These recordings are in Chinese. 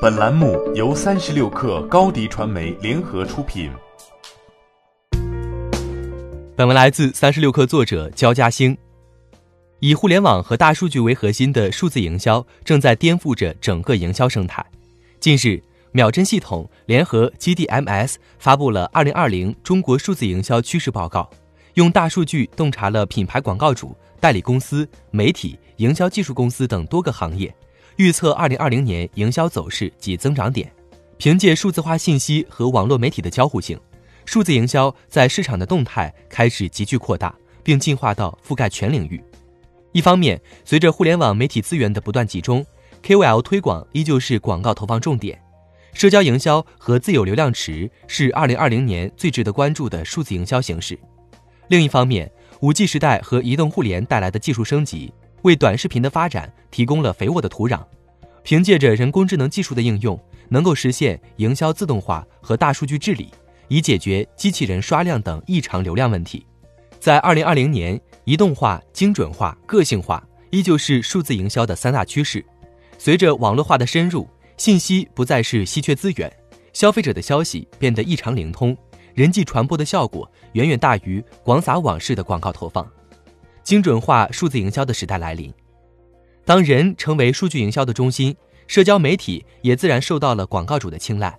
本栏目由三十六克高低传媒联合出品。本文来自三十六克作者焦嘉兴。以互联网和大数据为核心的数字营销正在颠覆着整个营销生态。近日，秒针系统联合 GDMS 发布了《二零二零中国数字营销趋势报告》，用大数据洞察了品牌广告主、代理公司、媒体、营销技术公司等多个行业，预测二零二零年营销走势及增长点。凭借数字化信息和网络媒体的交互性。数字营销在市场的动态开始急剧扩大，并进化到覆盖全领域。一方面，随着互联网媒体资源的不断集中，KOL 推广依旧是广告投放重点。社交营销和自有流量池是2020年最值得关注的数字营销形式。另一方面，5G 时代和移动互联带来的技术升级，为短视频的发展提供了肥沃的土壤。凭借着人工智能技术的应用，能够实现营销自动化和大数据治理。以解决机器人刷量等异常流量问题。在二零二零年，移动化、精准化、个性化依旧是数字营销的三大趋势。随着网络化的深入，信息不再是稀缺资源，消费者的消息变得异常灵通，人际传播的效果远远大于广撒网式的广告投放。精准化数字营销的时代来临。当人成为数据营销的中心，社交媒体也自然受到了广告主的青睐。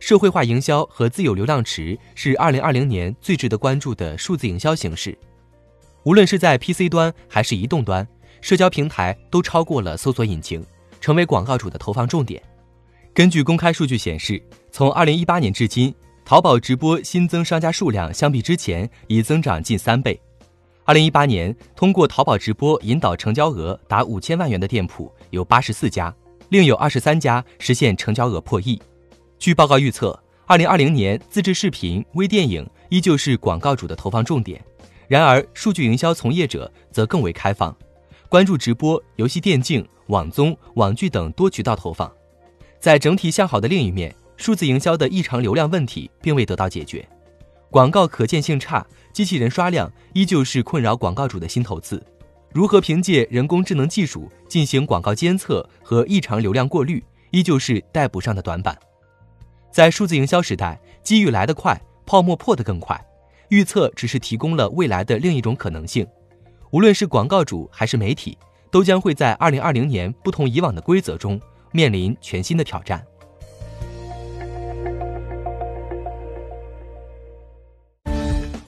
社会化营销和自有流量池是二零二零年最值得关注的数字营销形式。无论是在 PC 端还是移动端，社交平台都超过了搜索引擎，成为广告主的投放重点。根据公开数据显示，从二零一八年至今，淘宝直播新增商家数量相比之前已增长近三倍。二零一八年，通过淘宝直播引导成交额达五千万元的店铺有八十四家，另有二十三家实现成交额破亿。据报告预测，二零二零年自制视频、微电影依旧是广告主的投放重点。然而，数据营销从业者则更为开放，关注直播、游戏、电竞、网综、网剧等多渠道投放。在整体向好的另一面，数字营销的异常流量问题并未得到解决，广告可见性差，机器人刷量依旧是困扰广告主的心头刺。如何凭借人工智能技术进行广告监测和异常流量过滤，依旧是待补上的短板。在数字营销时代，机遇来得快，泡沫破得更快。预测只是提供了未来的另一种可能性。无论是广告主还是媒体，都将会在二零二零年不同以往的规则中面临全新的挑战。